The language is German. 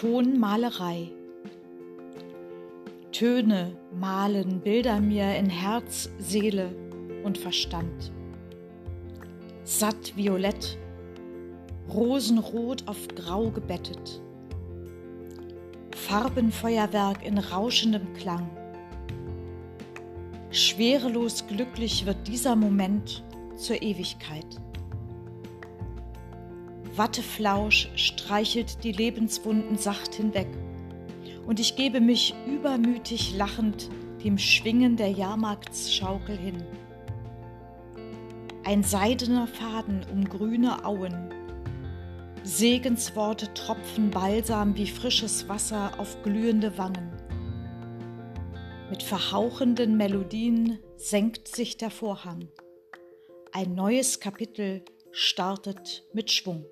Tonmalerei. Töne malen Bilder mir in Herz, Seele und Verstand. Satt violett, rosenrot auf grau gebettet. Farbenfeuerwerk in rauschendem Klang. Schwerelos glücklich wird dieser Moment zur Ewigkeit. Watteflausch streichelt die Lebenswunden sacht hinweg, und ich gebe mich übermütig lachend dem Schwingen der Jahrmarktsschaukel hin. Ein seidener Faden um grüne Auen, Segensworte tropfen balsam wie frisches Wasser auf glühende Wangen. Mit verhauchenden Melodien senkt sich der Vorhang. Ein neues Kapitel startet mit Schwung.